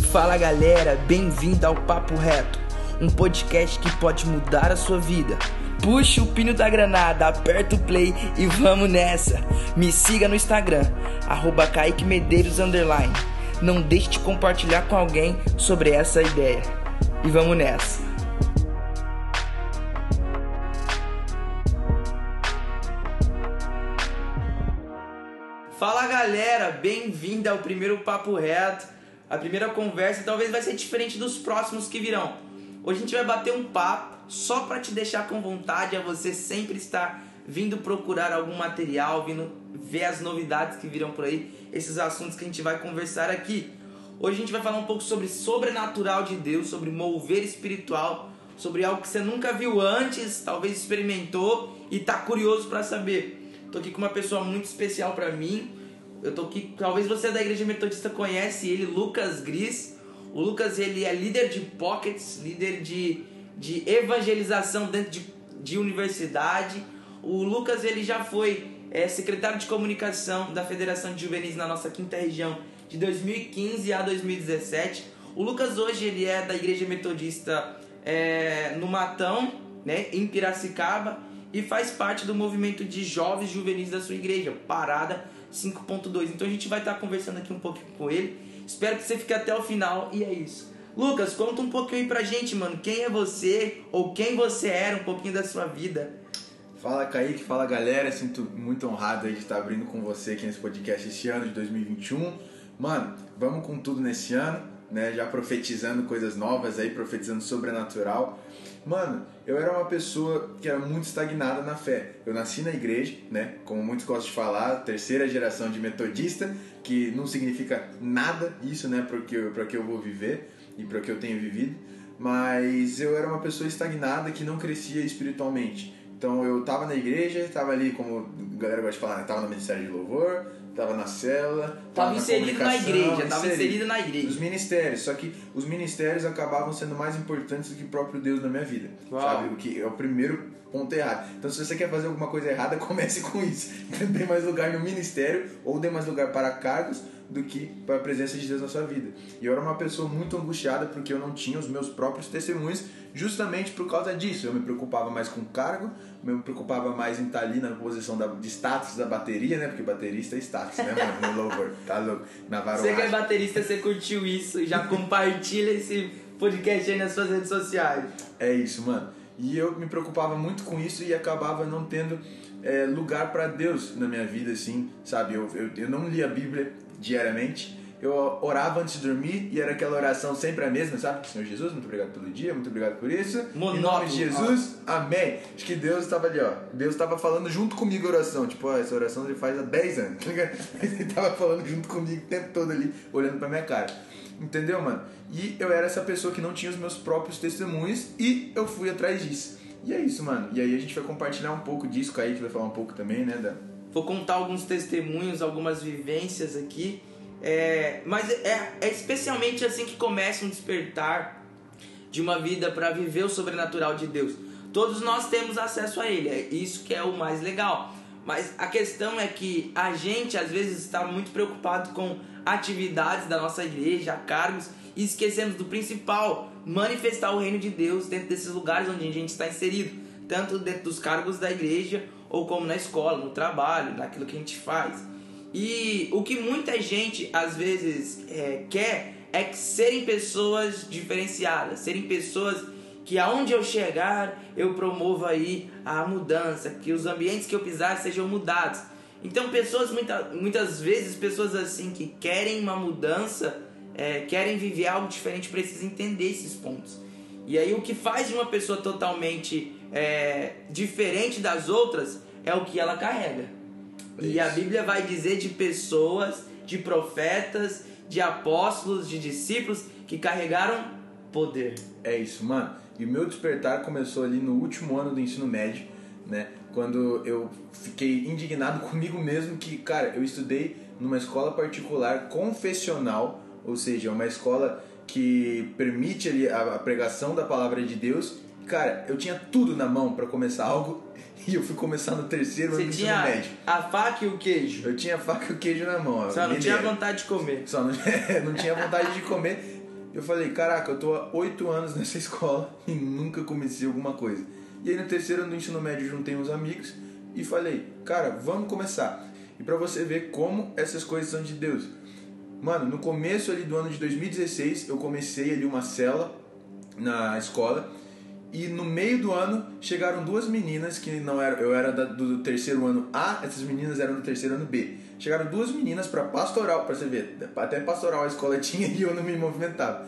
Fala galera, bem-vindo ao Papo Reto, um podcast que pode mudar a sua vida. Puxa o pino da granada, aperta o play e vamos nessa. Me siga no Instagram, arroba Kaique Medeiros underline. Não deixe de compartilhar com alguém sobre essa ideia. E vamos nessa. Fala galera, bem-vindo ao primeiro Papo Reto. A primeira conversa talvez vai ser diferente dos próximos que virão. Hoje a gente vai bater um papo só para te deixar com vontade a você sempre estar vindo procurar algum material, vindo ver as novidades que virão por aí, esses assuntos que a gente vai conversar aqui. Hoje a gente vai falar um pouco sobre sobrenatural de Deus, sobre mover espiritual, sobre algo que você nunca viu antes, talvez experimentou e tá curioso para saber. Tô aqui com uma pessoa muito especial para mim. Eu tô aqui, talvez você da igreja metodista conhece ele, Lucas Gris. O Lucas ele é líder de pockets, líder de, de evangelização dentro de, de universidade. O Lucas ele já foi é, secretário de comunicação da Federação de Juvenis na nossa quinta região de 2015 a 2017. O Lucas hoje ele é da igreja metodista é, no Matão, né, em Piracicaba e faz parte do movimento de jovens juvenis da sua igreja, Parada 5.2. Então a gente vai estar conversando aqui um pouquinho com ele. Espero que você fique até o final e é isso. Lucas, conta um pouquinho aí pra gente, mano. Quem é você ou quem você era, um pouquinho da sua vida. Fala Kaique, fala galera, sinto muito honrado de estar abrindo com você aqui nesse podcast esse ano de 2021. Mano, vamos com tudo nesse ano, né? Já profetizando coisas novas aí, profetizando sobrenatural. Mano, eu era uma pessoa que era muito estagnada na fé. Eu nasci na igreja, né? Como muitos gostam de falar, terceira geração de metodista, que não significa nada isso, né? Para que eu vou viver e para que eu tenho vivido. Mas eu era uma pessoa estagnada que não crescia espiritualmente. Então eu tava na igreja, tava ali, como a galera gosta de falar, né? tava no ministério de louvor, tava na cela, tava, tava inserido na igreja, tava inserido, inserido na igreja. Os ministérios, só que os ministérios acabavam sendo mais importantes do que o próprio Deus na minha vida. Uau. Sabe? O que é o primeiro ponto errado. Então se você quer fazer alguma coisa errada, comece com isso. dê mais lugar no ministério ou dê mais lugar para cargos do que para a presença de Deus na sua vida. E eu era uma pessoa muito angustiada porque eu não tinha os meus próprios testemunhos, justamente por causa disso. Eu me preocupava mais com o cargo, eu me preocupava mais em estar ali na posição da, de status da bateria, né? Porque baterista é status, né, mano? No louvor, tá louco? Na Você que é baterista, você curtiu isso, já compartilha esse podcast aí nas suas redes sociais. É isso, mano. E eu me preocupava muito com isso e acabava não tendo é, lugar para Deus na minha vida, assim, sabe? Eu, eu, eu não lia a Bíblia, diariamente. Eu orava antes de dormir e era aquela oração sempre a mesma, sabe? Senhor Jesus, muito obrigado pelo dia, muito obrigado por isso. Monótono. Em nome de Jesus, amém. Acho que Deus estava ali, ó. Deus estava falando junto comigo a oração. Tipo, ó, essa oração ele faz há 10 anos, tá Ele estava falando junto comigo o tempo todo ali, olhando pra minha cara. Entendeu, mano? E eu era essa pessoa que não tinha os meus próprios testemunhos e eu fui atrás disso. E é isso, mano. E aí a gente vai compartilhar um pouco disso, Kaique vai falar um pouco também, né, da Vou contar alguns testemunhos, algumas vivências aqui. É, mas é, é especialmente assim que começa um despertar de uma vida para viver o sobrenatural de Deus. Todos nós temos acesso a Ele, é isso que é o mais legal. Mas a questão é que a gente às vezes está muito preocupado com atividades da nossa igreja, cargos, e esquecemos do principal: manifestar o reino de Deus dentro desses lugares onde a gente está inserido, tanto dentro dos cargos da igreja ou como na escola, no trabalho, naquilo que a gente faz. E o que muita gente às vezes é, quer é que serem pessoas diferenciadas, serem pessoas que aonde eu chegar eu promovo aí a mudança, que os ambientes que eu pisar sejam mudados. Então pessoas muita, muitas vezes pessoas assim que querem uma mudança, é, querem viver algo diferente, precisam entender esses pontos. E aí o que faz de uma pessoa totalmente é, diferente das outras é o que ela carrega. Isso. E a Bíblia vai dizer de pessoas, de profetas, de apóstolos, de discípulos que carregaram poder. É isso, mano. E o meu despertar começou ali no último ano do ensino médio, né? Quando eu fiquei indignado comigo mesmo que, cara, eu estudei numa escola particular confessional, ou seja, uma escola que permite ali a pregação da palavra de Deus Cara, eu tinha tudo na mão para começar algo e eu fui começar no terceiro ano do ensino médio. A faca e o queijo. Eu tinha a faca e o queijo na mão. Só não tinha vontade de comer. Só não, não tinha vontade de comer. Eu falei, caraca, eu tô há oito anos nessa escola e nunca comecei alguma coisa. E aí no terceiro ano do ensino médio juntei uns amigos e falei, cara, vamos começar. E para você ver como essas coisas são de Deus. Mano, no começo ali do ano de 2016, eu comecei ali uma cela na escola e no meio do ano chegaram duas meninas que não era, eu era da, do terceiro ano A, essas meninas eram do terceiro ano B. Chegaram duas meninas para pastoral, para você ver, até pastoral a escola tinha e eu não me movimentava.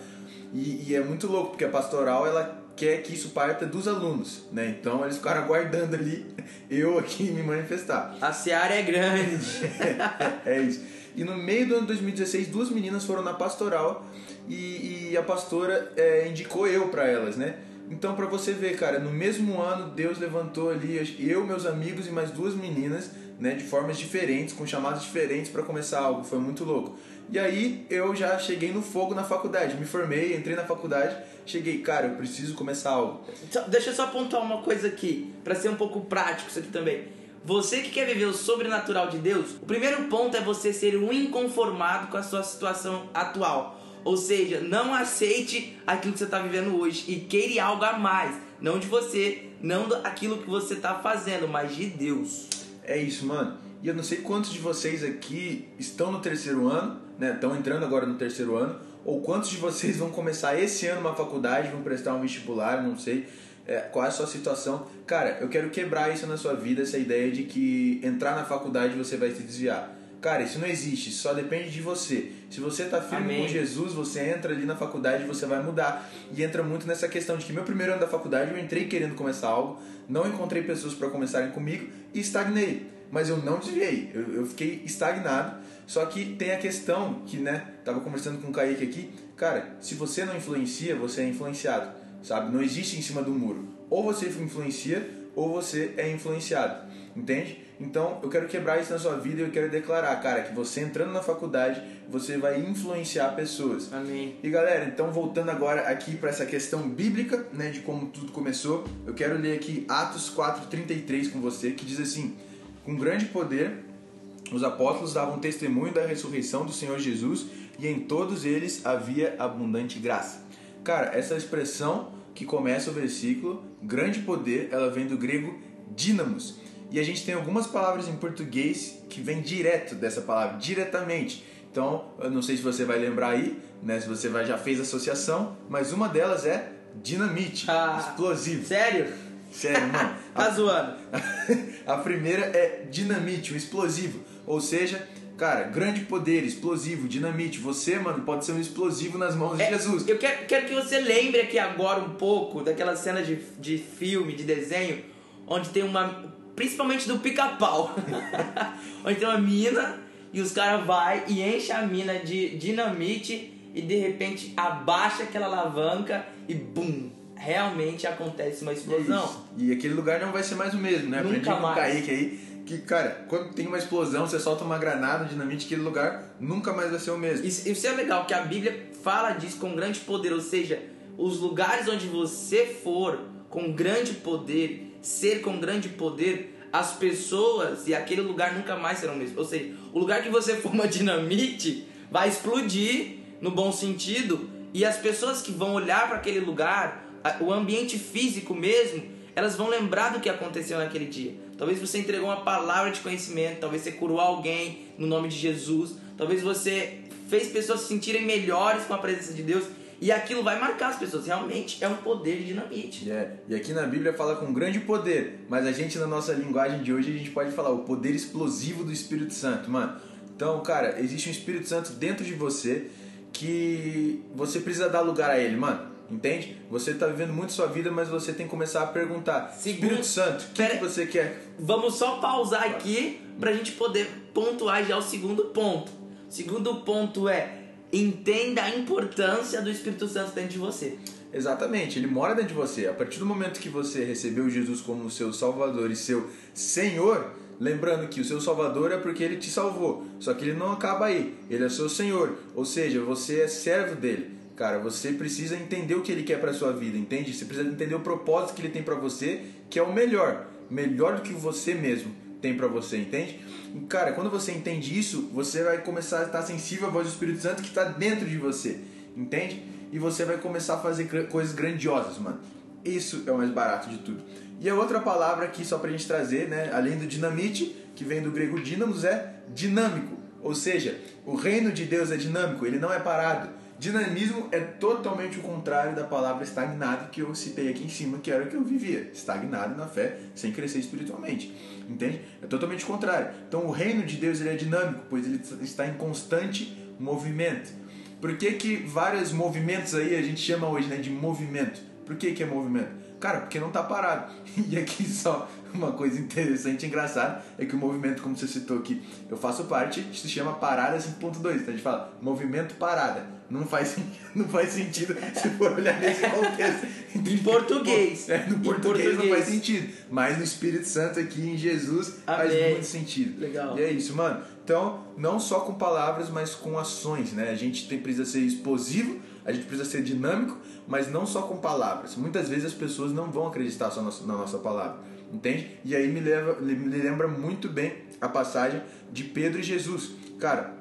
E, e, é muito louco porque a pastoral ela quer que isso parta dos alunos, né? Então eles ficaram aguardando ali eu aqui me manifestar. A seara é grande. é, é isso. E no meio do ano 2016, duas meninas foram na pastoral e, e a pastora é, indicou eu para elas, né? Então, para você ver, cara, no mesmo ano Deus levantou ali eu, meus amigos e mais duas meninas, né, de formas diferentes, com chamadas diferentes para começar algo. Foi muito louco. E aí eu já cheguei no fogo na faculdade, me formei, entrei na faculdade, cheguei, cara, eu preciso começar algo. Deixa eu só apontar uma coisa aqui, para ser um pouco prático isso aqui também. Você que quer viver o sobrenatural de Deus, o primeiro ponto é você ser um inconformado com a sua situação atual. Ou seja, não aceite aquilo que você está vivendo hoje e queira algo a mais. Não de você, não daquilo que você está fazendo, mas de Deus. É isso, mano. E eu não sei quantos de vocês aqui estão no terceiro ano, né? Estão entrando agora no terceiro ano, ou quantos de vocês vão começar esse ano uma faculdade, vão prestar um vestibular, não sei. É, qual é a sua situação? Cara, eu quero quebrar isso na sua vida, essa ideia de que entrar na faculdade você vai se desviar. Cara, isso não existe, só depende de você. Se você está firme Amém. com Jesus, você entra ali na faculdade e você vai mudar. E entra muito nessa questão de que meu primeiro ano da faculdade eu entrei querendo começar algo, não encontrei pessoas para começarem comigo e estagnei. Mas eu não desviei, eu, eu fiquei estagnado. Só que tem a questão que, né, tava conversando com o Kaique aqui, cara, se você não influencia, você é influenciado, sabe? Não existe em cima do muro. Ou você influencia ou você é influenciado, entende? Então, eu quero quebrar isso na sua vida e eu quero declarar, cara, que você entrando na faculdade, você vai influenciar pessoas. Amém. E galera, então voltando agora aqui para essa questão bíblica, né, de como tudo começou, eu quero ler aqui Atos 4:33 com você, que diz assim: "Com grande poder os apóstolos davam testemunho da ressurreição do Senhor Jesus, e em todos eles havia abundante graça." Cara, essa expressão que começa o versículo, grande poder, ela vem do grego dínamos e a gente tem algumas palavras em português que vêm direto dessa palavra, diretamente. Então, eu não sei se você vai lembrar aí, né, se você vai, já fez associação, mas uma delas é dinamite, ah, explosivo. Sério? Sério, mano. tá zoando. a primeira é dinamite, o explosivo. Ou seja, Cara, grande poder, explosivo, dinamite. Você, mano, pode ser um explosivo nas mãos é, de Jesus. Eu quero, quero que você lembre aqui agora um pouco daquela cena de, de filme, de desenho, onde tem uma principalmente do pica-pau. Onde tem uma mina e os caras vai e enche a mina de dinamite e de repente abaixa aquela alavanca e bum, realmente acontece uma explosão. Isso. E aquele lugar não vai ser mais o mesmo, né? Nunca Aprendi mais. com o Kaique aí que, cara, quando tem uma explosão, você solta uma granada, um dinamite, aquele lugar nunca mais vai ser o mesmo. Isso, isso é legal, que a Bíblia fala disso com grande poder, ou seja, os lugares onde você for com grande poder, ser com grande poder, as pessoas e aquele lugar nunca mais serão o mesmo. Ou seja, o lugar que você for uma dinamite vai explodir no bom sentido e as pessoas que vão olhar para aquele lugar, o ambiente físico mesmo, elas vão lembrar do que aconteceu naquele dia. Talvez você entregou uma palavra de conhecimento, talvez você curou alguém no nome de Jesus, talvez você fez pessoas se sentirem melhores com a presença de Deus e aquilo vai marcar as pessoas. Realmente é um poder de dinamite. É. E aqui na Bíblia fala com grande poder, mas a gente, na nossa linguagem de hoje, a gente pode falar o poder explosivo do Espírito Santo, mano. Então, cara, existe um Espírito Santo dentro de você que você precisa dar lugar a ele, mano. Entende? Você está vivendo muito sua vida, mas você tem que começar a perguntar: Segundo, Espírito Santo, o que, que, você quer? Vamos só pausar aqui para a gente poder pontuar já o segundo ponto. O segundo ponto é entenda a importância do Espírito Santo dentro de você. Exatamente, ele mora dentro de você. A partir do momento que você recebeu Jesus como seu Salvador e seu Senhor, lembrando que o seu Salvador é porque ele te salvou. Só que ele não acaba aí, ele é seu Senhor, ou seja, você é servo dele. Cara, você precisa entender o que ele quer para sua vida, entende? Você precisa entender o propósito que ele tem para você, que é o melhor, melhor do que você mesmo tem para você, entende? Cara, quando você entende isso, você vai começar a estar sensível à voz do Espírito Santo que está dentro de você, entende? e você vai começar a fazer coisas grandiosas, mano. Isso é o mais barato de tudo. E a outra palavra aqui, só pra gente trazer, né? Além do dinamite, que vem do grego dínamos, é dinâmico. Ou seja, o reino de Deus é dinâmico, ele não é parado. Dinamismo é totalmente o contrário da palavra estagnado que eu citei aqui em cima, que era o que eu vivia. Estagnado na fé, sem crescer espiritualmente. Entende? É totalmente o contrário. Então o reino de Deus ele é dinâmico, pois ele está em constante movimento. Por que, que vários movimentos aí a gente chama hoje né, de movimento? Por que, que é movimento? Cara, porque não está parado. E aqui só uma coisa interessante e engraçada é que o movimento, como você citou aqui, eu faço parte, se chama Parada 5.2. Então a gente fala movimento parada. Não faz, não faz sentido se for olhar nesse contexto. em português. É, no português, português, não faz sentido. Mas no Espírito Santo aqui em Jesus Amém. faz muito sentido. Legal. E é isso, mano. Então, não só com palavras, mas com ações, né? A gente tem, precisa ser explosivo, a gente precisa ser dinâmico, mas não só com palavras. Muitas vezes as pessoas não vão acreditar só na nossa palavra, entende? E aí me, leva, me lembra muito bem a passagem de Pedro e Jesus. Cara,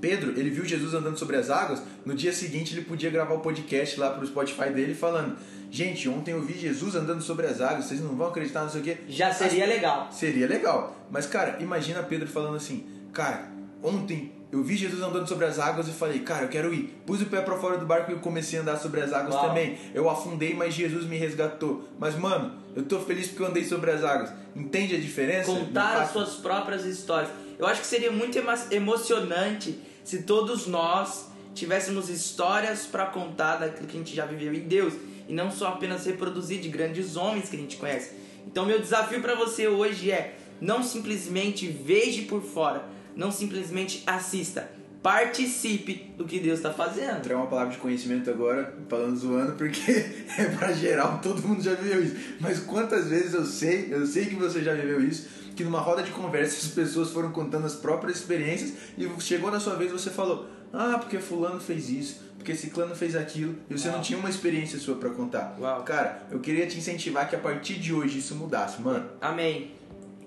Pedro, ele viu Jesus andando sobre as águas, no dia seguinte ele podia gravar o podcast lá pro Spotify dele falando: Gente, ontem eu vi Jesus andando sobre as águas, vocês não vão acreditar, não sei o quê. Já seria As... legal. Seria legal. Mas, cara, imagina Pedro falando assim: Cara, ontem eu vi Jesus andando sobre as águas e falei, cara, eu quero ir. Pus o pé para fora do barco e comecei a andar sobre as águas Uau. também. Eu afundei, mas Jesus me resgatou. Mas, mano, eu tô feliz porque eu andei sobre as águas. Entende a diferença? Contar as suas próprias histórias. Eu acho que seria muito emocionante se todos nós tivéssemos histórias para contar daquilo que a gente já viveu em Deus e não só apenas reproduzir de grandes homens que a gente conhece. Então, meu desafio para você hoje é não simplesmente veja por fora, não simplesmente assista. Participe do que Deus está fazendo. Entrar uma palavra de conhecimento agora, falando zoando, porque é para geral, todo mundo já viveu isso. Mas quantas vezes eu sei, eu sei que você já viveu isso, que numa roda de conversa as pessoas foram contando as próprias experiências e chegou na sua vez você falou: Ah, porque Fulano fez isso, porque Ciclano fez aquilo, e você Uau. não tinha uma experiência sua para contar. Uau. Cara, eu queria te incentivar que a partir de hoje isso mudasse, mano. Amém.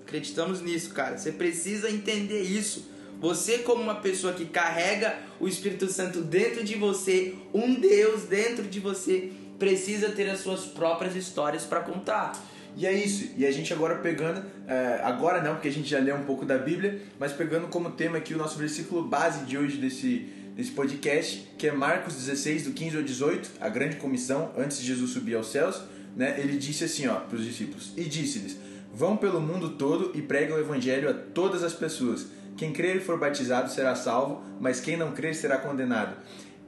Acreditamos nisso, cara. Você precisa entender isso. Você, como uma pessoa que carrega o Espírito Santo dentro de você, um Deus dentro de você, precisa ter as suas próprias histórias para contar. E é isso. E a gente agora pegando, é, agora não, porque a gente já leu um pouco da Bíblia, mas pegando como tema aqui o nosso versículo base de hoje desse, desse podcast, que é Marcos 16, do 15 ao 18, a grande comissão, antes de Jesus subir aos céus, né? Ele disse assim, ó, para os discípulos: E disse-lhes Vão pelo mundo todo e pregam o evangelho a todas as pessoas. Quem crer e for batizado será salvo, mas quem não crer será condenado.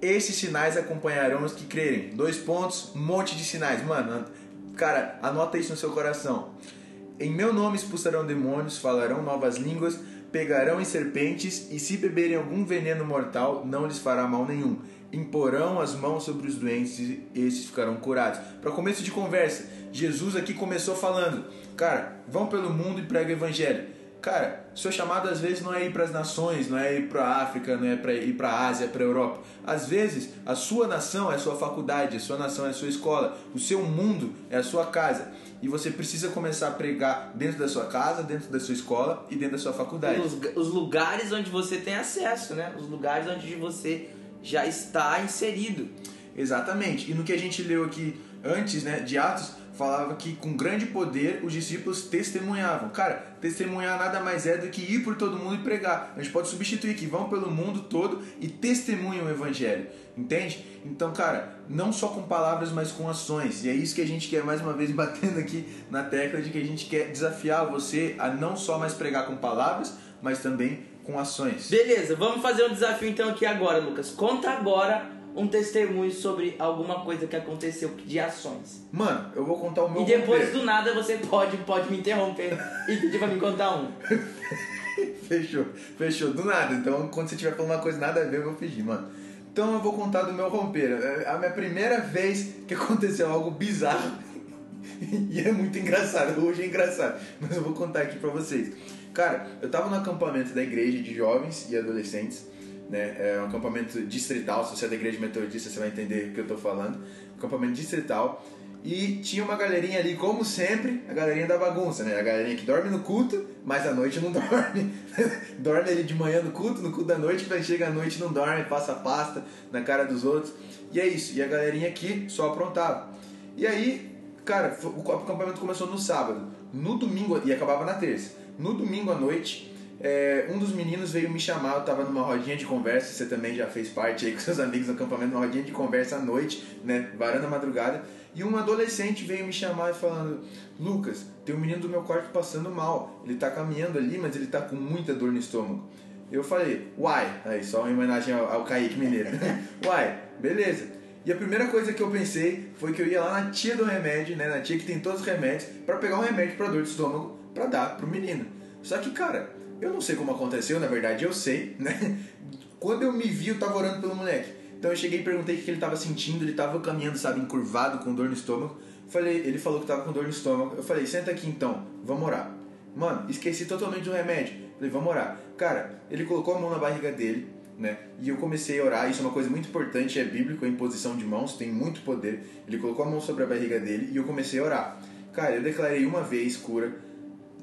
Esses sinais acompanharão os que crerem. Dois pontos, um monte de sinais. Mano, cara, anota isso no seu coração. Em meu nome expulsarão demônios, falarão novas línguas, pegarão em serpentes, e se beberem algum veneno mortal, não lhes fará mal nenhum. Imporão as mãos sobre os doentes e esses ficarão curados. Para começo de conversa, Jesus aqui começou falando Cara, vão pelo mundo e prega o evangelho. Cara, seu chamado às vezes não é ir para as nações, não é ir para a África, não é para ir para a Ásia, para a Europa. Às vezes, a sua nação é a sua faculdade, a sua nação é a sua escola, o seu mundo é a sua casa. E você precisa começar a pregar dentro da sua casa, dentro da sua escola e dentro da sua faculdade. Os, os lugares onde você tem acesso, né? Os lugares onde você já está inserido. Exatamente. E no que a gente leu aqui antes, né, de Atos, falava que com grande poder os discípulos testemunhavam. Cara, testemunhar nada mais é do que ir por todo mundo e pregar. A gente pode substituir que vão pelo mundo todo e testemunham o evangelho. Entende? Então, cara, não só com palavras, mas com ações. E é isso que a gente quer mais uma vez batendo aqui na tecla de que a gente quer desafiar você a não só mais pregar com palavras, mas também com ações. Beleza, vamos fazer um desafio então aqui agora, Lucas. Conta agora um testemunho sobre alguma coisa que aconteceu de ações. Mano, eu vou contar o meu E depois do nada você pode, pode me interromper e pedir pra me contar um. fechou, fechou. Do nada. Então, quando você tiver falando uma coisa nada a ver, eu vou fingir, mano. Então eu vou contar do meu romper. É a minha primeira vez que aconteceu algo bizarro. e é muito engraçado. Hoje é engraçado. Mas eu vou contar aqui pra vocês. Cara, eu tava no acampamento da igreja de jovens e adolescentes né? É um acampamento distrital, se você é da igreja metodista, você vai entender o que eu estou falando. Acampamento distrital. E tinha uma galerinha ali, como sempre, a galerinha da bagunça, né? A galerinha que dorme no culto, mas à noite não dorme. dorme ali de manhã no culto, no culto da noite, quando chega à noite não dorme, passa pasta na cara dos outros. E é isso. E a galerinha aqui só aprontava. E aí, cara, o acampamento começou no sábado. No domingo, e acabava na terça. No domingo à noite, é, um dos meninos veio me chamar, eu tava numa rodinha de conversa, você também já fez parte aí com seus amigos no acampamento, numa rodinha de conversa à noite, né, varanda madrugada, e um adolescente veio me chamar falando, Lucas, tem um menino do meu quarto passando mal, ele tá caminhando ali, mas ele tá com muita dor no estômago. Eu falei, uai, aí só uma homenagem ao, ao Kaique Mineiro, uai, beleza. E a primeira coisa que eu pensei foi que eu ia lá na tia do remédio, né, na tia que tem todos os remédios, para pegar um remédio para dor de estômago para dar pro menino. Só que, cara, eu não sei como aconteceu, na verdade eu sei, né? Quando eu me vi, eu tava orando pelo moleque. Então eu cheguei e perguntei o que ele tava sentindo, ele tava caminhando, sabe, encurvado, com dor no estômago. Falei, ele falou que tava com dor no estômago. Eu falei, senta aqui então, vamos orar. Mano, esqueci totalmente do remédio. Falei, vamos orar. Cara, ele colocou a mão na barriga dele, né? E eu comecei a orar. Isso é uma coisa muito importante, é bíblico, a imposição de mãos tem muito poder. Ele colocou a mão sobre a barriga dele e eu comecei a orar. Cara, eu declarei uma vez cura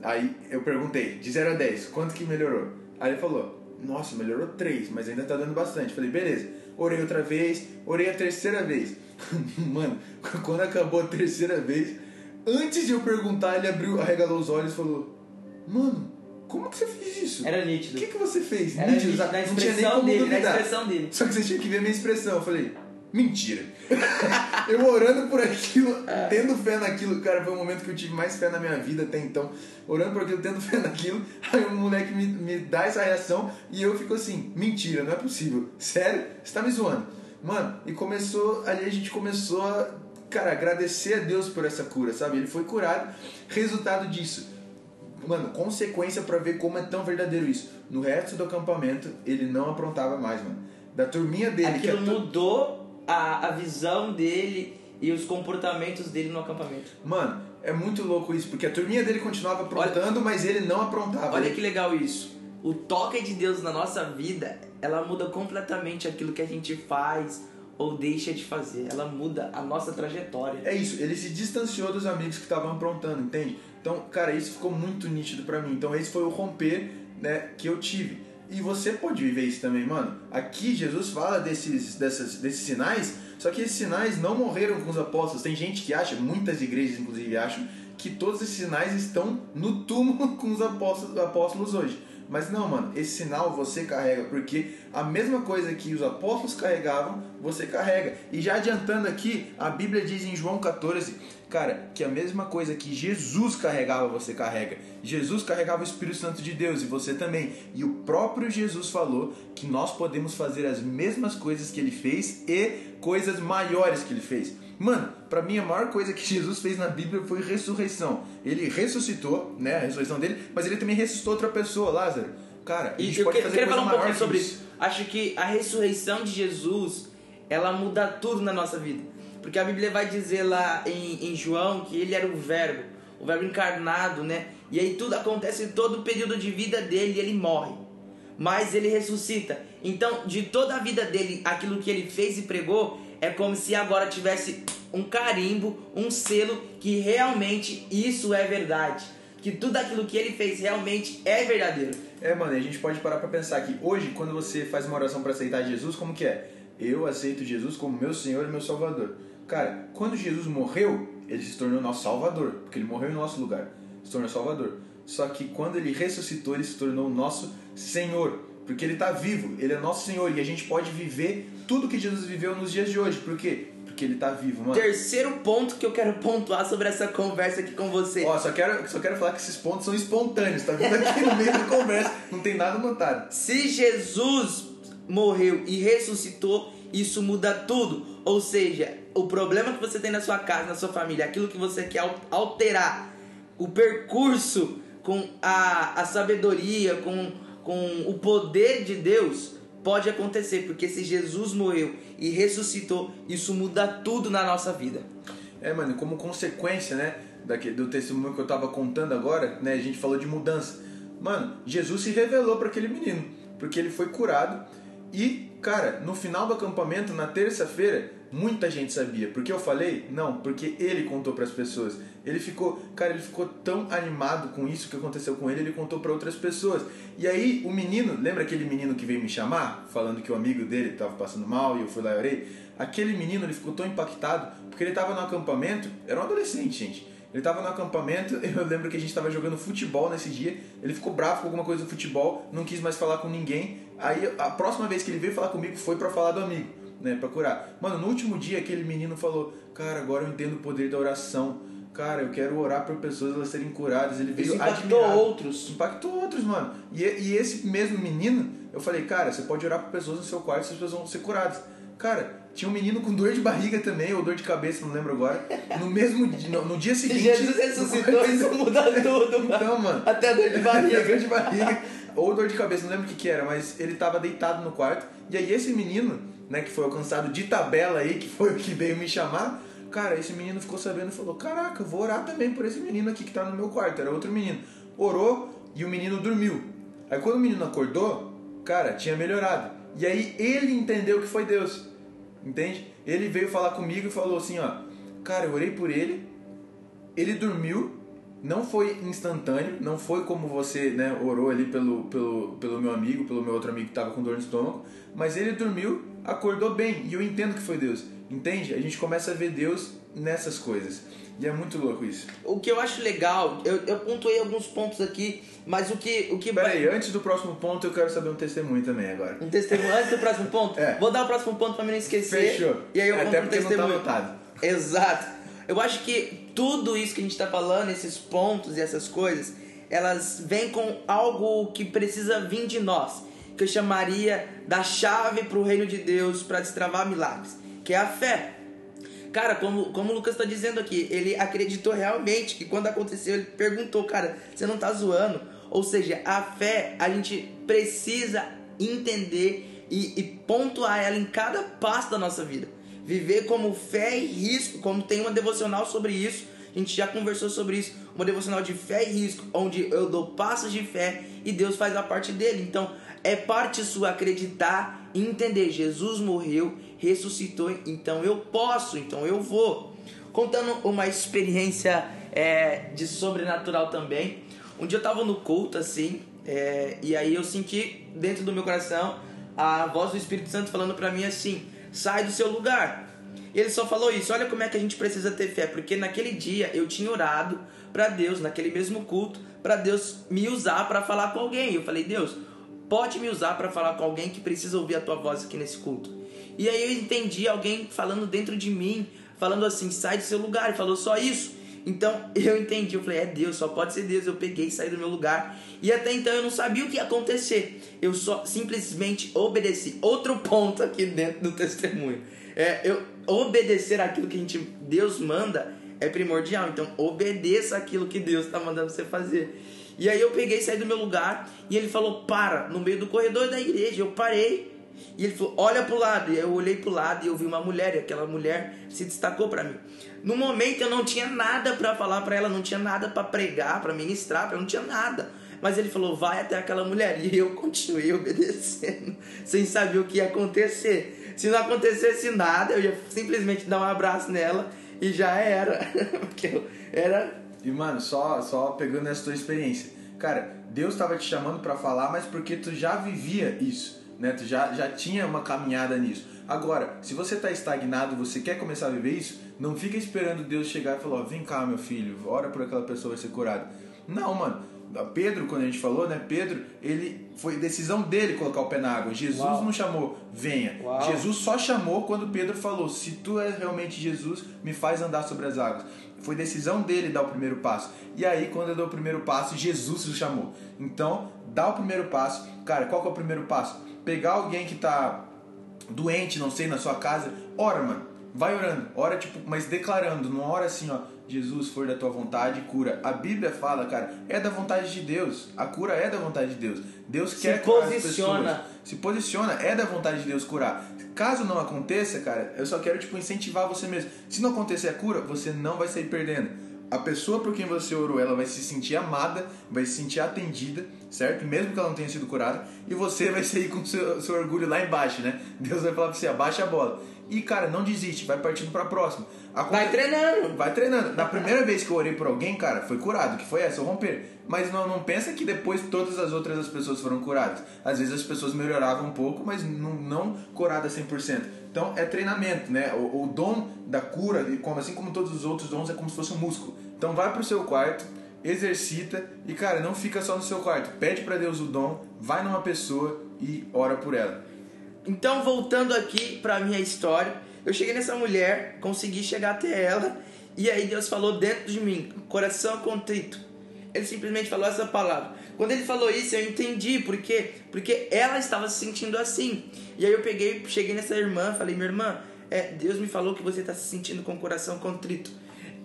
Aí eu perguntei, de 0 a 10, quanto que melhorou? Aí ele falou, nossa, melhorou 3, mas ainda tá dando bastante. Falei, beleza. Orei outra vez, orei a terceira vez. Mano, quando acabou a terceira vez, antes de eu perguntar, ele abriu, arregalou os olhos e falou: Mano, como que você fez isso? Era nítido. O que, que você fez? Era nítido, nítido na expressão dele, na expressão dele. Só que você tinha que ver a minha expressão. Eu falei, Mentira. eu orando por aquilo, tendo fé naquilo, cara, foi o momento que eu tive mais fé na minha vida até então. Orando por aquilo, tendo fé naquilo, aí o moleque me, me dá essa reação e eu fico assim: mentira, não é possível. Sério? Você tá me zoando. Mano, e começou, ali a gente começou a, cara, agradecer a Deus por essa cura, sabe? Ele foi curado. Resultado disso, mano, consequência para ver como é tão verdadeiro isso. No resto do acampamento, ele não aprontava mais, mano. Da turminha dele. Aquilo que é mudou a, a visão dele e os comportamentos dele no acampamento. Mano, é muito louco isso, porque a turminha dele continuava aprontando, olha, mas ele não aprontava. Olha que legal isso. O toque de Deus na nossa vida, ela muda completamente aquilo que a gente faz ou deixa de fazer. Ela muda a nossa trajetória. É isso, ele se distanciou dos amigos que estavam aprontando, entende? Então, cara, isso ficou muito nítido para mim. Então, esse foi o romper, né, que eu tive. E você pode viver isso também, mano. Aqui Jesus fala desses, dessas, desses sinais, só que esses sinais não morreram com os apóstolos. Tem gente que acha, muitas igrejas inclusive acham, que todos esses sinais estão no túmulo com os apóstolos, apóstolos hoje. Mas não, mano, esse sinal você carrega, porque a mesma coisa que os apóstolos carregavam, você carrega. E já adiantando aqui, a Bíblia diz em João 14 Cara, que a mesma coisa que Jesus carregava, você carrega. Jesus carregava o Espírito Santo de Deus e você também. E o próprio Jesus falou que nós podemos fazer as mesmas coisas que ele fez e coisas maiores que ele fez. Mano, para mim a maior coisa que Jesus fez na Bíblia foi ressurreição. Ele ressuscitou, né, a ressurreição dele, mas ele também ressuscitou outra pessoa, Lázaro. Cara, e eu que, queria falar um pouquinho sobre isso. Acho que a ressurreição de Jesus, ela muda tudo na nossa vida. Porque a Bíblia vai dizer lá em, em João que ele era o verbo, o verbo encarnado, né? E aí tudo acontece em todo o período de vida dele ele morre. Mas ele ressuscita. Então, de toda a vida dele, aquilo que ele fez e pregou, é como se agora tivesse um carimbo, um selo que realmente isso é verdade. Que tudo aquilo que ele fez realmente é verdadeiro. É, mano, a gente pode parar pra pensar que hoje, quando você faz uma oração para aceitar Jesus, como que é? Eu aceito Jesus como meu Senhor e meu Salvador. Cara, quando Jesus morreu, ele se tornou nosso Salvador, porque ele morreu em nosso lugar, se tornou Salvador. Só que quando ele ressuscitou, ele se tornou nosso Senhor, porque ele está vivo, ele é nosso Senhor e a gente pode viver tudo que Jesus viveu nos dias de hoje. Por quê? Porque ele está vivo, mano. Terceiro ponto que eu quero pontuar sobre essa conversa aqui com você. Ó, só quero, só quero falar que esses pontos são espontâneos, tá vindo aqui no meio da conversa, não tem nada anotado. Se Jesus morreu e ressuscitou, isso muda tudo. Ou seja, o problema que você tem na sua casa, na sua família, aquilo que você quer alterar, o percurso com a, a sabedoria, com, com o poder de Deus, pode acontecer, porque se Jesus morreu e ressuscitou, isso muda tudo na nossa vida. É, mano, como consequência, né, do testemunho que eu tava contando agora, né, a gente falou de mudança. Mano, Jesus se revelou para aquele menino, porque ele foi curado E, cara, no final do acampamento, na terça-feira, muita gente sabia. Porque eu falei? Não, porque ele contou para as pessoas. Ele ficou, cara, ele ficou tão animado com isso que aconteceu com ele, ele contou para outras pessoas. E aí o menino, lembra aquele menino que veio me chamar, falando que o amigo dele estava passando mal e eu fui lá e orei? Aquele menino, ele ficou tão impactado porque ele estava no acampamento, era um adolescente, gente. Ele estava no acampamento, eu lembro que a gente estava jogando futebol nesse dia. Ele ficou bravo com alguma coisa do futebol, não quis mais falar com ninguém. Aí a próxima vez que ele veio falar comigo foi para falar do amigo, né, para curar. Mano, no último dia aquele menino falou: "Cara, agora eu entendo o poder da oração. Cara, eu quero orar por pessoas elas serem curadas". Ele veio Isso impactou admirado. outros. Impactou outros, mano. E, e esse mesmo menino, eu falei: "Cara, você pode orar por pessoas no seu quarto, essas pessoas vão ser curadas". Cara, tinha um menino com dor de barriga também, ou dor de cabeça, não lembro agora. No mesmo dia, no, no dia Se seguinte. Jesus ressuscitou, isso muda tudo, mano. Então, mano. Até a dor de barriga. dor de barriga. Ou dor de cabeça, não lembro o que, que era, mas ele tava deitado no quarto. E aí esse menino, né, que foi alcançado de tabela aí, que foi o que veio me chamar, cara, esse menino ficou sabendo e falou: Caraca, vou orar também por esse menino aqui que tá no meu quarto. Era outro menino. Orou e o menino dormiu. Aí quando o menino acordou, cara, tinha melhorado. E aí ele entendeu que foi Deus. Entende? Ele veio falar comigo e falou assim, ó, cara, eu orei por ele, ele dormiu, não foi instantâneo, não foi como você, né, orou ali pelo, pelo, pelo meu amigo, pelo meu outro amigo que tava com dor no estômago, mas ele dormiu, acordou bem, e eu entendo que foi Deus. Entende? A gente começa a ver Deus nessas coisas. E é muito louco isso. O que eu acho legal, eu, eu pontuei alguns pontos aqui, mas o que. O que Pera aí, antes do próximo ponto eu quero saber um testemunho também agora. Um testemunho antes do próximo ponto? É. Vou dar o próximo ponto pra mim não esquecer. Fechou. E aí eu Até conto um porque não tá testemunho. anotado. Exato. Eu acho que tudo isso que a gente tá falando, esses pontos e essas coisas, elas vêm com algo que precisa vir de nós, que eu chamaria da chave pro reino de Deus para destravar milagres, que é a fé. Cara, como, como o Lucas tá dizendo aqui, ele acreditou realmente que quando aconteceu, ele perguntou, cara, você não tá zoando? Ou seja, a fé, a gente precisa entender e, e pontuar ela em cada passo da nossa vida. Viver como fé e risco, como tem uma devocional sobre isso, a gente já conversou sobre isso, uma devocional de fé e risco, onde eu dou passos de fé e Deus faz a parte dele. Então, é parte sua acreditar e entender, Jesus morreu, ressuscitou, então eu posso, então eu vou. Contando uma experiência é, de sobrenatural também. Um dia eu tava no culto, assim, é, e aí eu senti dentro do meu coração a voz do Espírito Santo falando pra mim assim: sai do seu lugar. Ele só falou isso. Olha como é que a gente precisa ter fé, porque naquele dia eu tinha orado pra Deus, naquele mesmo culto, pra Deus me usar pra falar com alguém. Eu falei: Deus, pode me usar pra falar com alguém que precisa ouvir a tua voz aqui nesse culto. E aí eu entendi alguém falando dentro de mim, falando assim: sai do seu lugar. E falou só isso. Então eu entendi, eu falei, é Deus, só pode ser Deus. Eu peguei e saí do meu lugar. E até então eu não sabia o que ia acontecer. Eu só simplesmente obedeci. Outro ponto aqui dentro do testemunho. É, eu obedecer aquilo que a gente, Deus manda é primordial. Então obedeça aquilo que Deus está mandando você fazer. E aí eu peguei e saí do meu lugar e ele falou: para, no meio do corredor da igreja. Eu parei. E ele falou: olha pro lado. E eu olhei pro lado e eu vi uma mulher. E aquela mulher se destacou para mim. No momento eu não tinha nada para falar para ela, não tinha nada para pregar, para ministrar, pra- não tinha nada. Mas ele falou: vai até aquela mulher. E eu continuei obedecendo, sem saber o que ia acontecer. Se não acontecesse nada, eu ia simplesmente dar um abraço nela e já era. Porque eu era. E mano, só, só pegando essa tua experiência. Cara, Deus estava te chamando para falar, mas porque tu já vivia isso, né? Tu já, já tinha uma caminhada nisso. Agora, se você tá estagnado, você quer começar a viver isso, não fica esperando Deus chegar e falar, vem cá, meu filho, ora por aquela pessoa vai ser curada. Não, mano. Pedro, quando a gente falou, né? Pedro, ele foi decisão dele colocar o pé na água. Jesus Uau. não chamou, venha. Uau. Jesus só chamou quando Pedro falou: Se tu és realmente Jesus, me faz andar sobre as águas. Foi decisão dele dar o primeiro passo. E aí, quando ele deu o primeiro passo, Jesus o chamou. Então, dá o primeiro passo. Cara, qual que é o primeiro passo? Pegar alguém que tá doente, não sei, na sua casa, ora, mano. Vai orando. Ora, tipo, mas declarando. Não ora assim, ó. Jesus, for da tua vontade, cura. A Bíblia fala, cara, é da vontade de Deus. A cura é da vontade de Deus. Deus Se quer curar as posiciona. pessoas. Se posiciona, é da vontade de Deus curar. Caso não aconteça, cara, eu só quero tipo incentivar você mesmo. Se não acontecer a cura, você não vai sair perdendo. A pessoa por quem você orou, ela vai se sentir amada, vai se sentir atendida, certo? Mesmo que ela não tenha sido curada, e você vai sair com seu, seu orgulho lá embaixo, né? Deus vai falar pra você, abaixa a bola. E, cara, não desiste, vai partindo pra próxima. Vai treinando. Vai treinando. Na primeira vez que eu orei por alguém, cara, foi curado, que foi essa, o romper. Mas não, não pensa que depois todas as outras as pessoas foram curadas. Às vezes as pessoas melhoravam um pouco, mas não, não curadas 100%. Então é treinamento, né? O, o dom da cura, como, assim como todos os outros dons, é como se fosse um músculo. Então vai pro seu quarto, exercita e, cara, não fica só no seu quarto. Pede para Deus o dom, vai numa pessoa e ora por ela. Então, voltando aqui pra minha história, eu cheguei nessa mulher, consegui chegar até ela, e aí Deus falou dentro de mim, coração contrito. Ele simplesmente falou essa palavra. Quando ele falou isso, eu entendi por quê? Porque ela estava se sentindo assim. E aí eu peguei, cheguei nessa irmã, falei: "Minha irmã, é, Deus me falou que você está se sentindo com o coração contrito".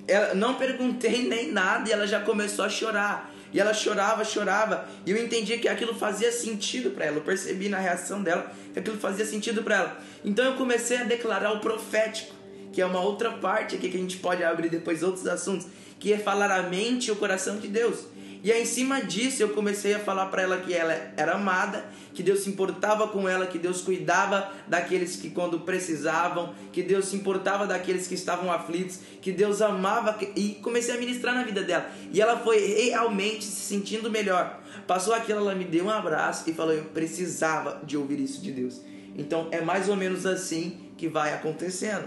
Ela, não perguntei nem nada e ela já começou a chorar. E ela chorava, chorava. E eu entendi que aquilo fazia sentido para ela. Eu percebi na reação dela que aquilo fazia sentido para ela. Então eu comecei a declarar o profético, que é uma outra parte aqui que a gente pode abrir depois outros assuntos, que é falar a mente e o coração de Deus. E aí, em cima disso, eu comecei a falar para ela que ela era amada, que Deus se importava com ela, que Deus cuidava daqueles que quando precisavam, que Deus se importava daqueles que estavam aflitos, que Deus amava e comecei a ministrar na vida dela. E ela foi realmente se sentindo melhor. Passou aquilo, ela me deu um abraço e falou: "Eu precisava de ouvir isso de Deus". Então, é mais ou menos assim que vai acontecendo.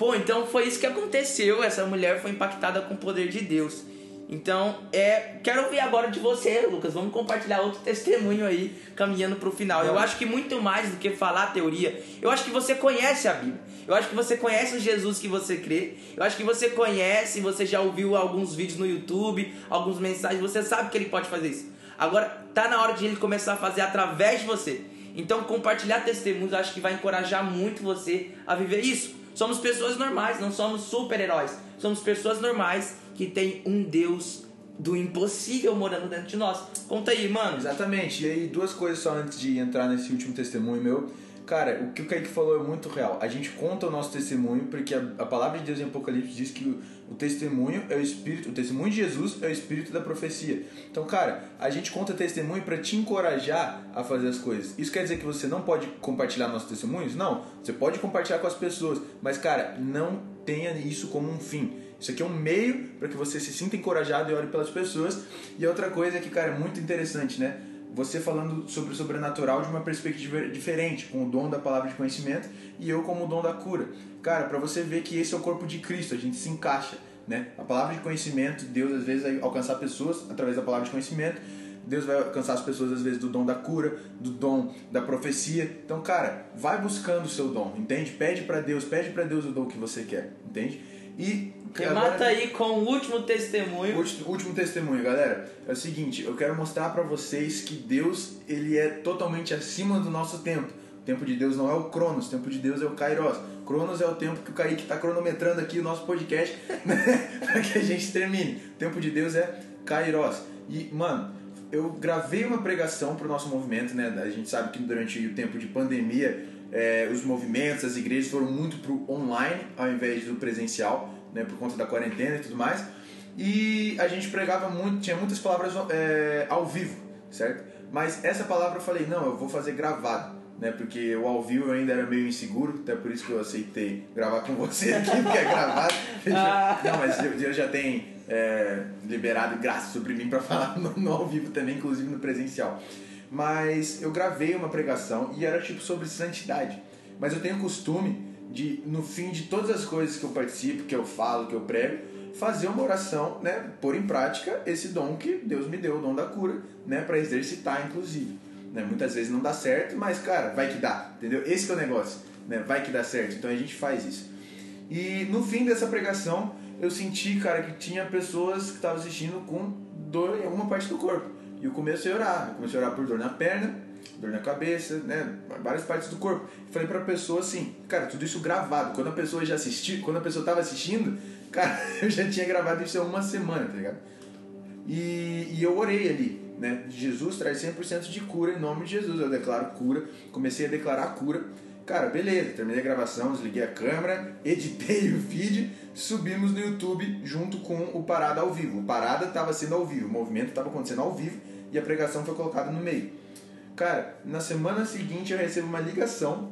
Pô, então foi isso que aconteceu. Essa mulher foi impactada com o poder de Deus. Então, é, quero ouvir agora de você, Lucas. Vamos compartilhar outro testemunho aí, caminhando para o final. Eu acho que muito mais do que falar teoria, eu acho que você conhece a Bíblia. Eu acho que você conhece o Jesus que você crê. Eu acho que você conhece, você já ouviu alguns vídeos no YouTube, algumas mensagens, você sabe que ele pode fazer isso. Agora, tá na hora de ele começar a fazer através de você. Então, compartilhar testemunhos, eu acho que vai encorajar muito você a viver isso. Somos pessoas normais, não somos super-heróis. Somos pessoas normais que tem um Deus do impossível morando dentro de nós. Conta aí, mano. Exatamente. E aí, duas coisas só antes de entrar nesse último testemunho meu. Cara, o que o Kaique falou é muito real. A gente conta o nosso testemunho porque a, a palavra de Deus em Apocalipse diz que o, testemunho é o espírito, o testemunho de Jesus é o espírito da profecia. Então, cara, a gente conta testemunho para te encorajar a fazer as coisas. Isso quer dizer que você não pode compartilhar nossos testemunhos? Não. Você pode compartilhar com as pessoas, mas cara, não tenha isso como um fim. Isso aqui é um meio para que você se sinta encorajado e ore pelas pessoas. E outra coisa que, cara, é muito interessante, né? Você falando sobre o sobrenatural de uma perspectiva diferente, com o dom da palavra de conhecimento e eu como o dom da cura. Cara, para você ver que esse é o corpo de Cristo, a gente se encaixa, né? A palavra de conhecimento, Deus às vezes vai alcançar pessoas através da palavra de conhecimento. Deus vai alcançar as pessoas às vezes do dom da cura, do dom da profecia. Então, cara, vai buscando o seu dom, entende? Pede para Deus, pede para Deus o dom que você quer, entende? E Remata aí com o último testemunho. Último, último testemunho, galera. É o seguinte, eu quero mostrar para vocês que Deus, ele é totalmente acima do nosso tempo. O tempo de Deus não é o Cronos, o tempo de Deus é o Kairos. Cronos é o tempo que o Kaique está cronometrando aqui o nosso podcast né? para que a gente termine. O tempo de Deus é Kairos. E, mano, eu gravei uma pregação pro nosso movimento, né? A gente sabe que durante o tempo de pandemia, é, os movimentos, as igrejas foram muito pro online ao invés do presencial né, por conta da quarentena e tudo mais. E a gente pregava muito, tinha muitas palavras é, ao vivo, certo? Mas essa palavra eu falei, não, eu vou fazer gravado, né? Porque o ao vivo eu ainda era meio inseguro, até por isso que eu aceitei gravar com você aqui, porque é gravado. Ah. não, mas Deus já tem é, liberado graça sobre mim para falar no, no ao vivo também, inclusive no presencial. Mas eu gravei uma pregação e era tipo sobre santidade. Mas eu tenho costume de no fim de todas as coisas que eu participo, que eu falo, que eu prego, fazer uma oração, né, pôr em prática esse dom que Deus me deu, o dom da cura, né, para exercitar inclusive. Né? Muitas vezes não dá certo, mas cara, vai que dá, entendeu? Esse é o negócio, né? Vai que dá certo. Então a gente faz isso. E no fim dessa pregação, eu senti, cara, que tinha pessoas que estavam assistindo com dor em alguma parte do corpo. E eu comecei a orar, eu comecei a orar por dor na perna, dor na cabeça, né? Várias partes do corpo. Falei pra pessoa assim, cara, tudo isso gravado. Quando a pessoa já assistiu, quando a pessoa tava assistindo, cara, eu já tinha gravado isso há uma semana, tá ligado? E, e eu orei ali, né? Jesus traz 100% de cura em nome de Jesus. Eu declaro cura. Comecei a declarar cura. Cara, beleza, terminei a gravação, desliguei a câmera, editei o feed, subimos no YouTube junto com o Parada ao vivo. O Parada estava sendo ao vivo, o movimento estava acontecendo ao vivo e a pregação foi colocada no meio. Cara, na semana seguinte eu recebo uma ligação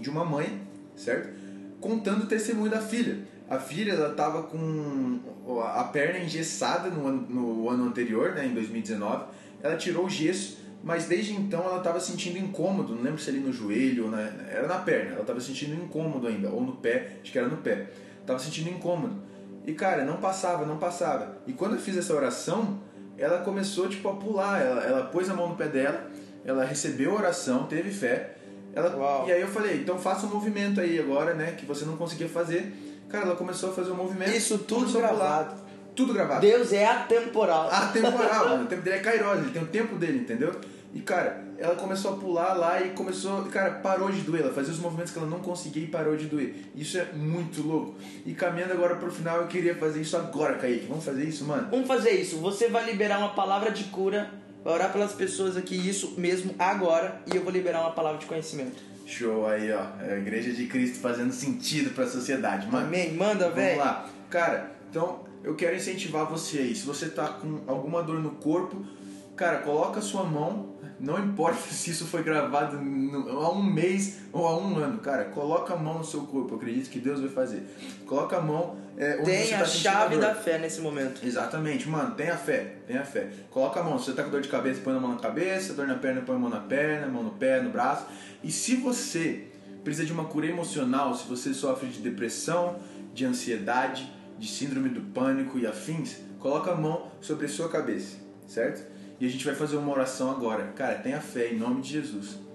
de uma mãe, certo? Contando o testemunho da filha. A filha, ela tava com a perna engessada no ano, no ano anterior, né, em 2019. Ela tirou o gesso mas desde então ela estava sentindo incômodo, não lembro se ali no joelho ou na, era na perna, ela estava sentindo incômodo ainda, ou no pé, acho que era no pé, estava sentindo incômodo. E cara, não passava, não passava. E quando eu fiz essa oração, ela começou tipo a pular, ela, ela pôs a mão no pé dela, ela recebeu a oração, teve fé. Ela, e aí eu falei, então faça um movimento aí agora, né, que você não conseguia fazer. Cara, ela começou a fazer o um movimento. Isso tudo gravado. Tudo gravado. Deus é atemporal. Atemporal, o tempo dele é Kairos, ele tem o tempo dele, entendeu? E cara, ela começou a pular lá e começou, cara, parou de doer. Ela fazia os movimentos que ela não conseguia e parou de doer. Isso é muito louco. E caminhando agora pro final, eu queria fazer isso agora, Kaique. Vamos fazer isso, mano? Vamos fazer isso. Você vai liberar uma palavra de cura, vai orar pelas pessoas aqui, isso mesmo agora, e eu vou liberar uma palavra de conhecimento. Show aí, ó. É a Igreja de Cristo fazendo sentido pra sociedade, mano. Amém. Manda, velho. Vamos lá. Cara, então eu quero incentivar você aí. Se você tá com alguma dor no corpo, cara, coloca a sua mão não importa se isso foi gravado há um mês ou há um ano, cara, coloca a mão no seu corpo, eu acredito que Deus vai fazer. Coloca a mão é, Tem você a tá chave a da fé nesse momento. Exatamente, mano, tenha fé, tenha fé. Coloca a mão, se você tá com dor de cabeça, põe a mão na cabeça, dor na perna, põe a mão na perna, mão no pé, no braço. E se você precisa de uma cura emocional, se você sofre de depressão, de ansiedade, de síndrome do pânico e afins, coloca a mão sobre a sua cabeça, certo? E a gente vai fazer uma oração agora. Cara, tenha fé em nome de Jesus.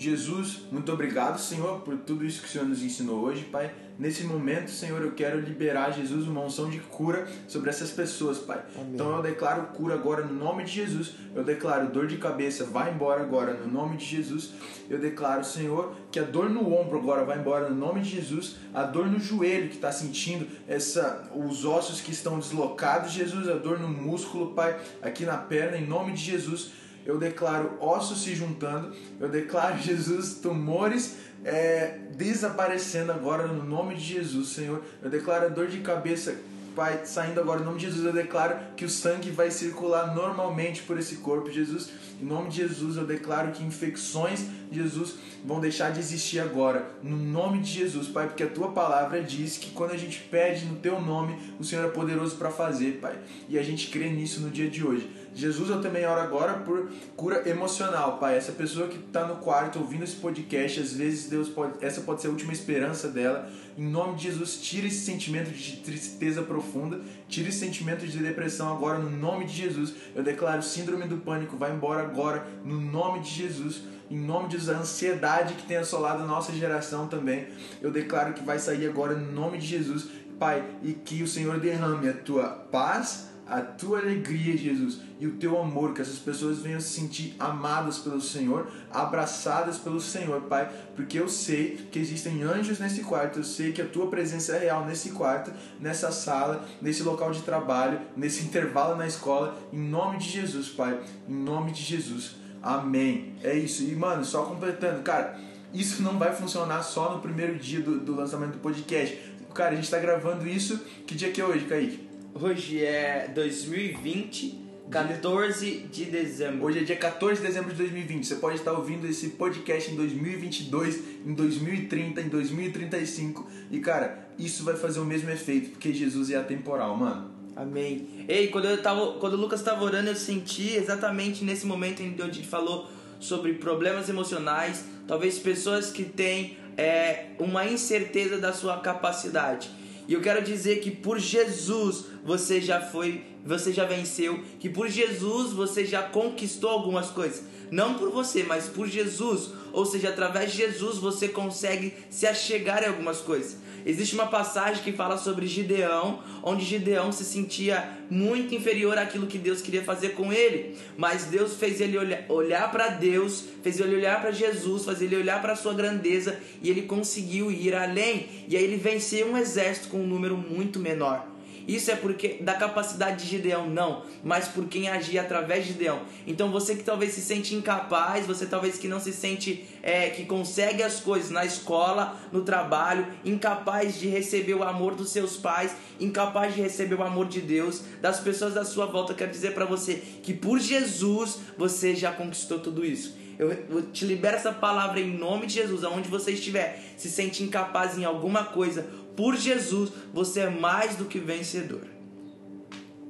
Jesus, muito obrigado, Senhor, por tudo isso que o Senhor nos ensinou hoje, Pai. Nesse momento, Senhor, eu quero liberar, Jesus, uma unção de cura sobre essas pessoas, Pai. Amém. Então eu declaro cura agora no nome de Jesus. Eu declaro dor de cabeça, vai embora agora no nome de Jesus. Eu declaro, Senhor, que a dor no ombro agora vai embora no nome de Jesus. A dor no joelho que está sentindo, essa, os ossos que estão deslocados, Jesus, a dor no músculo, Pai, aqui na perna, em nome de Jesus eu declaro ossos se juntando, eu declaro, Jesus, tumores é, desaparecendo agora no nome de Jesus, Senhor. Eu declaro a dor de cabeça Pai, saindo agora em nome de Jesus, eu declaro que o sangue vai circular normalmente por esse corpo, Jesus. Em nome de Jesus, eu declaro que infecções, Jesus, vão deixar de existir agora. No nome de Jesus, Pai, porque a tua palavra diz que quando a gente pede no teu nome, o Senhor é poderoso para fazer, Pai. E a gente crê nisso no dia de hoje. Jesus, eu também oro agora por cura emocional, Pai. Essa pessoa que está no quarto ouvindo esse podcast, às vezes Deus pode, essa pode ser a última esperança dela. Em nome de Jesus, tira esse sentimento de tristeza profunda, tira esse sentimento de depressão agora, no nome de Jesus. Eu declaro síndrome do pânico, vai embora agora, no nome de Jesus. Em nome de Jesus, a ansiedade que tem assolado a nossa geração também, eu declaro que vai sair agora, no nome de Jesus. Pai, e que o Senhor derrame a tua paz, a tua alegria, Jesus, e o teu amor, que essas pessoas venham se sentir amadas pelo Senhor, abraçadas pelo Senhor, Pai, porque eu sei que existem anjos nesse quarto, eu sei que a tua presença é real nesse quarto, nessa sala, nesse local de trabalho, nesse intervalo na escola, em nome de Jesus, Pai, em nome de Jesus. Amém. É isso. E, mano, só completando, cara, isso não vai funcionar só no primeiro dia do, do lançamento do podcast. Cara, a gente tá gravando isso. Que dia que é hoje, Kaique? Hoje é 2020, 14 de dezembro. Hoje é dia 14 de dezembro de 2020. Você pode estar ouvindo esse podcast em 2022, em 2030, em 2035. E cara, isso vai fazer o mesmo efeito, porque Jesus é atemporal, mano. Amém. Ei, quando, eu tava, quando o Lucas estava orando, eu senti exatamente nesse momento em que ele falou sobre problemas emocionais, talvez pessoas que têm é, uma incerteza da sua capacidade. E eu quero dizer que por Jesus você já foi, você já venceu, que por Jesus você já conquistou algumas coisas. Não por você, mas por Jesus. Ou seja, através de Jesus você consegue se achegar em algumas coisas. Existe uma passagem que fala sobre Gideão, onde Gideão se sentia muito inferior àquilo que Deus queria fazer com ele, mas Deus fez ele olhar, olhar para Deus, fez ele olhar para Jesus, fez ele olhar para a sua grandeza e ele conseguiu ir além. E aí ele venceu um exército com um número muito menor. Isso é porque da capacidade de Gideão, não, mas por quem agia através de Gideão. Então você que talvez se sente incapaz, você talvez que não se sente é, que consegue as coisas na escola, no trabalho, incapaz de receber o amor dos seus pais, incapaz de receber o amor de Deus, das pessoas da sua volta, quero dizer para você que por Jesus você já conquistou tudo isso. Eu, te libero essa palavra em nome de Jesus, aonde você estiver, se sente incapaz em alguma coisa, por Jesus, você é mais do que vencedor.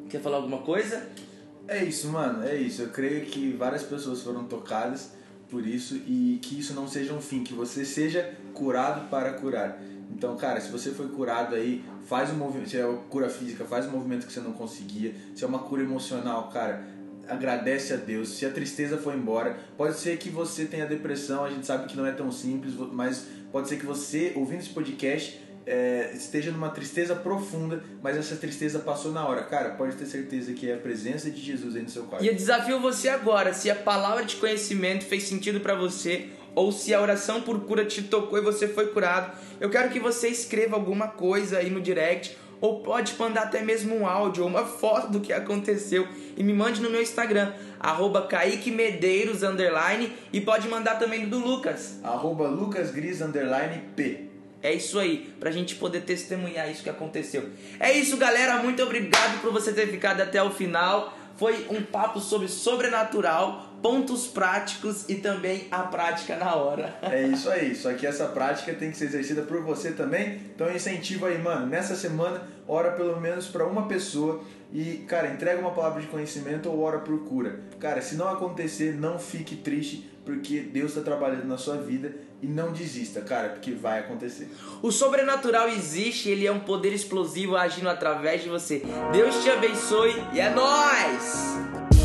Quer falar alguma coisa? É isso, mano, é isso. Eu creio que várias pessoas foram tocadas por isso e que isso não seja um fim, que você seja curado para curar. Então, cara, se você foi curado aí, faz um movimento, se é cura física, faz um movimento que você não conseguia, se é uma cura emocional, cara, agradece a Deus. Se a tristeza foi embora, pode ser que você tenha depressão, a gente sabe que não é tão simples, mas pode ser que você, ouvindo esse podcast, é, esteja numa tristeza profunda, mas essa tristeza passou na hora. Cara, pode ter certeza que é a presença de Jesus aí no seu quarto. E eu desafio você agora, se a palavra de conhecimento fez sentido para você, ou se a oração por cura te tocou e você foi curado, eu quero que você escreva alguma coisa aí no direct ou pode mandar até mesmo um áudio ou uma foto do que aconteceu e me mande no meu Instagram, arroba Kaique Medeiros, underline, e pode mandar também do Lucas. Arroba Lucas Gris, underline, P. É isso aí, pra gente poder testemunhar isso que aconteceu. É isso, galera. Muito obrigado por você ter ficado até o final. Foi um papo sobre sobrenatural, pontos práticos e também a prática na hora. É isso aí, só que essa prática tem que ser exercida por você também. Então incentivo aí, mano. Nessa semana, ora pelo menos para uma pessoa e, cara, entrega uma palavra de conhecimento ou ora por cura. Cara, se não acontecer, não fique triste, porque Deus está trabalhando na sua vida e não desista, cara, porque vai acontecer. O sobrenatural existe, ele é um poder explosivo agindo através de você. Deus te abençoe e é nós.